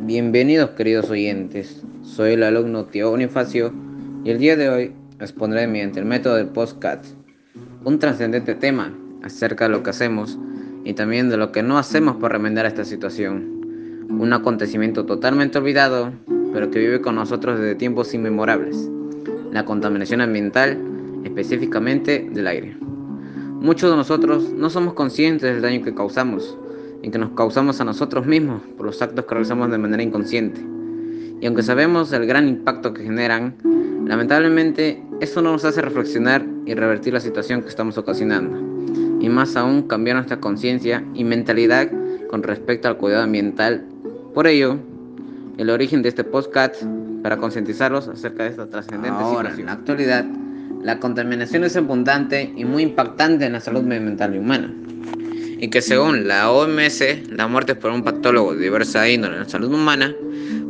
Bienvenidos queridos oyentes, soy el alumno Tío Bonifacio y el día de hoy expondré mediante el método del postcat un trascendente tema acerca de lo que hacemos y también de lo que no hacemos para remendar esta situación. Un acontecimiento totalmente olvidado, pero que vive con nosotros desde tiempos inmemorables, la contaminación ambiental, específicamente del aire. Muchos de nosotros no somos conscientes del daño que causamos y que nos causamos a nosotros mismos por los actos que realizamos de manera inconsciente. Y aunque sabemos el gran impacto que generan, lamentablemente eso no nos hace reflexionar y revertir la situación que estamos ocasionando. Y más aún cambiar nuestra conciencia y mentalidad con respecto al cuidado ambiental. Por ello, el origen de este podcast para concientizarlos acerca de esta trascendente Ahora, situación. en la actualidad, la contaminación es abundante y muy impactante en la salud mental y humana y que según la OMS, las muertes por un patólogo de diversa índole en la salud humana,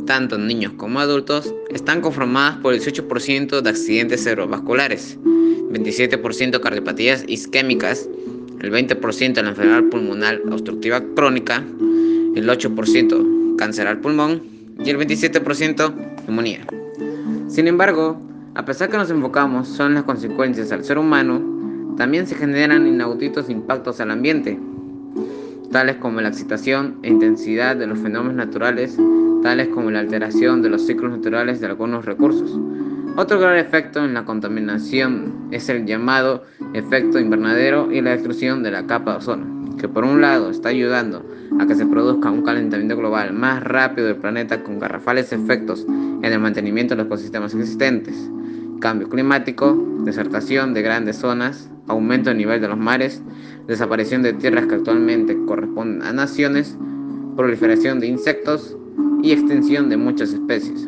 tanto en niños como adultos, están conformadas por el 18% de accidentes cerebrovasculares, 27% cardiopatías isquémicas, el 20% de la enfermedad pulmonar obstructiva crónica, el 8% cáncer al pulmón y el 27% neumonía. Sin embargo, a pesar que nos enfocamos solo en las consecuencias al ser humano, también se generan inauditos impactos al ambiente, tales como la excitación e intensidad de los fenómenos naturales, tales como la alteración de los ciclos naturales de algunos recursos. Otro gran efecto en la contaminación es el llamado efecto invernadero y la destrucción de la capa de ozono, que por un lado está ayudando a que se produzca un calentamiento global más rápido del planeta con garrafales efectos en el mantenimiento de los ecosistemas existentes, cambio climático, desertación de grandes zonas, aumento del nivel de los mares, desaparición de tierras que actualmente corresponden a naciones, proliferación de insectos y extinción de muchas especies.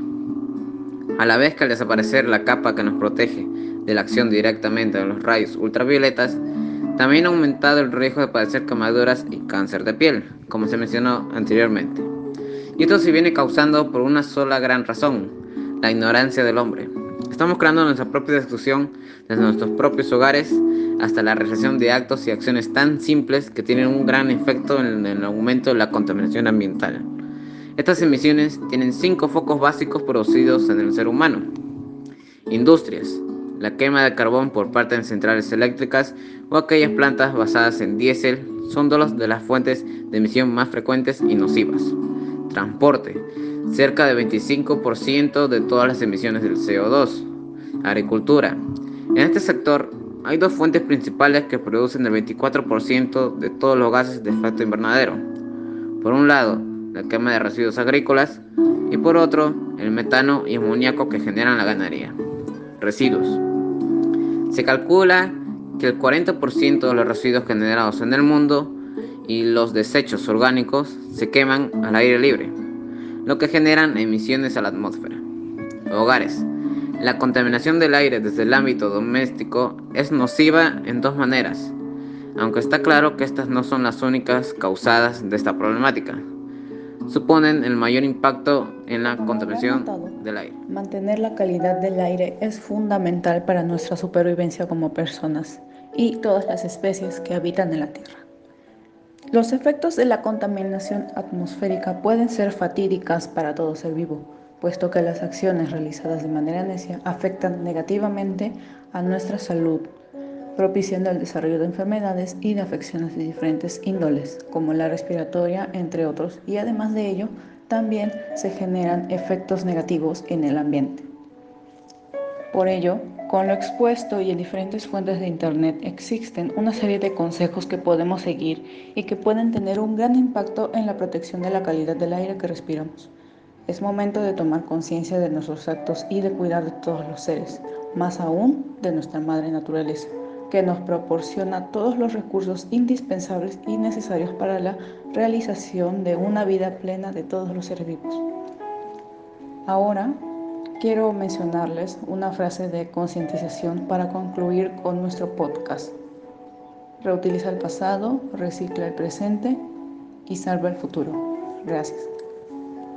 A la vez que al desaparecer la capa que nos protege de la acción directamente de los rayos ultravioletas, también ha aumentado el riesgo de padecer quemaduras y cáncer de piel, como se mencionó anteriormente. Y esto se viene causando por una sola gran razón, la ignorancia del hombre. Estamos creando nuestra propia destrucción desde nuestros propios hogares hasta la realización de actos y acciones tan simples que tienen un gran efecto en el aumento de la contaminación ambiental. Estas emisiones tienen cinco focos básicos producidos en el ser humano. Industrias, la quema de carbón por parte de centrales eléctricas o aquellas plantas basadas en diésel son dos de las fuentes de emisión más frecuentes y nocivas. Transporte, cerca del 25% de todas las emisiones del CO2. Agricultura, en este sector hay dos fuentes principales que producen el 24% de todos los gases de efecto invernadero. Por un lado, la quema de residuos agrícolas y por otro, el metano y amoníaco que generan la ganadería. Residuos. Se calcula que el 40% de los residuos generados en el mundo y los desechos orgánicos se queman al aire libre, lo que generan emisiones a la atmósfera. Hogares. La contaminación del aire desde el ámbito doméstico es nociva en dos maneras, aunque está claro que estas no son las únicas causadas de esta problemática. Suponen el mayor impacto en la contaminación del aire. Mantener la calidad del aire es fundamental para nuestra supervivencia como personas y todas las especies que habitan en la Tierra. Los efectos de la contaminación atmosférica pueden ser fatídicas para todo ser vivo puesto que las acciones realizadas de manera necia afectan negativamente a nuestra salud, propiciando el desarrollo de enfermedades y de afecciones de diferentes índoles, como la respiratoria, entre otros, y además de ello, también se generan efectos negativos en el ambiente. Por ello, con lo expuesto y en diferentes fuentes de Internet existen una serie de consejos que podemos seguir y que pueden tener un gran impacto en la protección de la calidad del aire que respiramos. Es momento de tomar conciencia de nuestros actos y de cuidar de todos los seres, más aún de nuestra madre naturaleza, que nos proporciona todos los recursos indispensables y necesarios para la realización de una vida plena de todos los seres vivos. Ahora quiero mencionarles una frase de concientización para concluir con nuestro podcast. Reutiliza el pasado, recicla el presente y salva el futuro. Gracias.